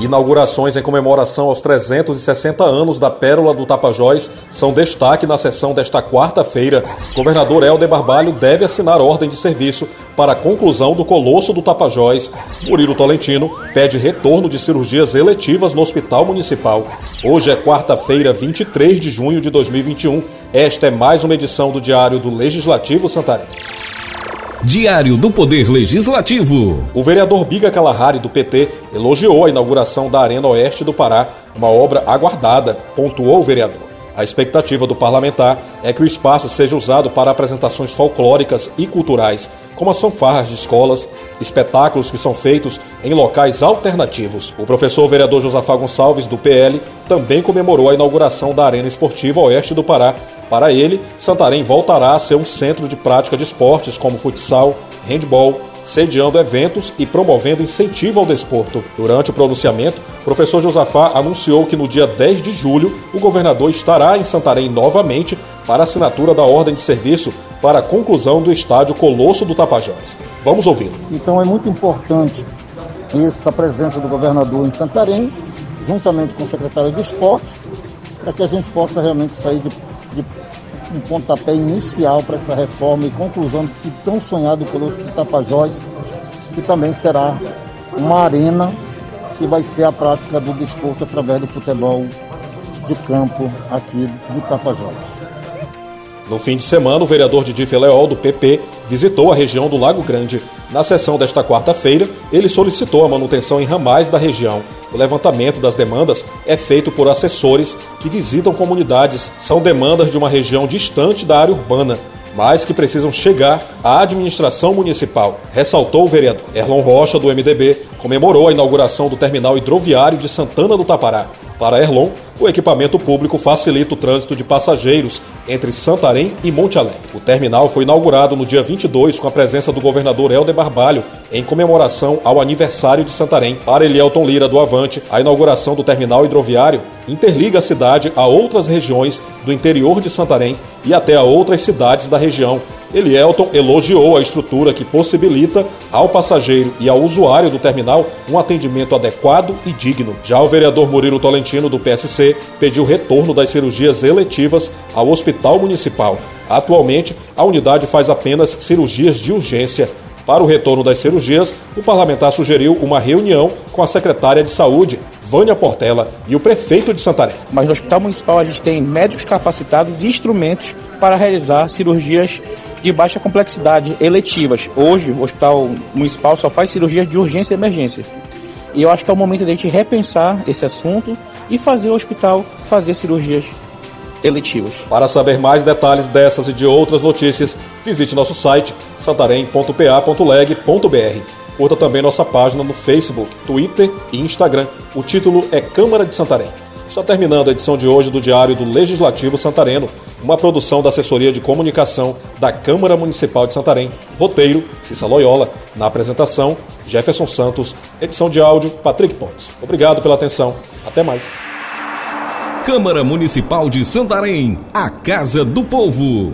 Inaugurações em comemoração aos 360 anos da Pérola do Tapajós são destaque na sessão desta quarta-feira. Governador Helder Barbalho deve assinar ordem de serviço para a conclusão do Colosso do Tapajós. Murilo Tolentino pede retorno de cirurgias eletivas no Hospital Municipal. Hoje é quarta-feira, 23 de junho de 2021. Esta é mais uma edição do Diário do Legislativo Santarém. Diário do Poder Legislativo. O vereador Biga Kalahari, do PT, elogiou a inauguração da Arena Oeste do Pará, uma obra aguardada, pontuou o vereador. A expectativa do parlamentar é que o espaço seja usado para apresentações folclóricas e culturais, como as fanfarras de escolas, espetáculos que são feitos em locais alternativos. O professor vereador Josafá Gonçalves, do PL, também comemorou a inauguração da Arena Esportiva Oeste do Pará. Para ele, Santarém voltará a ser um centro de prática de esportes como futsal, handball, sediando eventos e promovendo incentivo ao desporto. Durante o pronunciamento, professor Josafá anunciou que no dia 10 de julho o governador estará em Santarém novamente para assinatura da ordem de serviço para a conclusão do estádio Colosso do Tapajós. Vamos ouvi-lo. Então é muito importante essa presença do governador em Santarém, juntamente com o secretário de Esportes, para que a gente possa realmente sair de, de um pontapé inicial para essa reforma e conclusão do tão sonhado Colosso do Tapajós, que também será uma arena que vai ser a prática do desporto através do futebol de campo aqui do Tapajós. No fim de semana, o vereador Didi Feleol, do PP, visitou a região do Lago Grande. Na sessão desta quarta-feira, ele solicitou a manutenção em ramais da região. O levantamento das demandas é feito por assessores que visitam comunidades. São demandas de uma região distante da área urbana, mas que precisam chegar à administração municipal, ressaltou o vereador. Erlon Rocha, do MDB, comemorou a inauguração do terminal hidroviário de Santana do Tapará. Para Erlon, o equipamento público facilita o trânsito de passageiros entre Santarém e Monte Alegre. O terminal foi inaugurado no dia 22 com a presença do governador Helder Barbalho em comemoração ao aniversário de Santarém. Para Elielton Lira do Avante, a inauguração do terminal hidroviário interliga a cidade a outras regiões do interior de Santarém e até a outras cidades da região, Elielton elogiou a estrutura que possibilita ao passageiro e ao usuário do terminal um atendimento adequado e digno. Já o vereador Murilo Tolentino, do PSC, pediu retorno das cirurgias eletivas ao Hospital Municipal. Atualmente, a unidade faz apenas cirurgias de urgência. Para o retorno das cirurgias, o parlamentar sugeriu uma reunião com a secretária de Saúde, Vânia Portela, e o prefeito de Santarém. Mas no Hospital Municipal a gente tem médicos capacitados e instrumentos para realizar cirurgias de baixa complexidade eletivas. Hoje, o Hospital Municipal só faz cirurgias de urgência e emergência. E eu acho que é o momento de a gente repensar esse assunto e fazer o hospital fazer cirurgias eletivas. Para saber mais detalhes dessas e de outras notícias, visite nosso site santarém.pa.leg.br. Curta também nossa página no Facebook, Twitter e Instagram. O título é Câmara de Santarém. Está terminando a edição de hoje do Diário do Legislativo Santareno, uma produção da Assessoria de Comunicação da Câmara Municipal de Santarém. Roteiro, Cissa Loyola. Na apresentação, Jefferson Santos. Edição de áudio, Patrick Pontes. Obrigado pela atenção. Até mais. Câmara Municipal de Santarém, a Casa do Povo.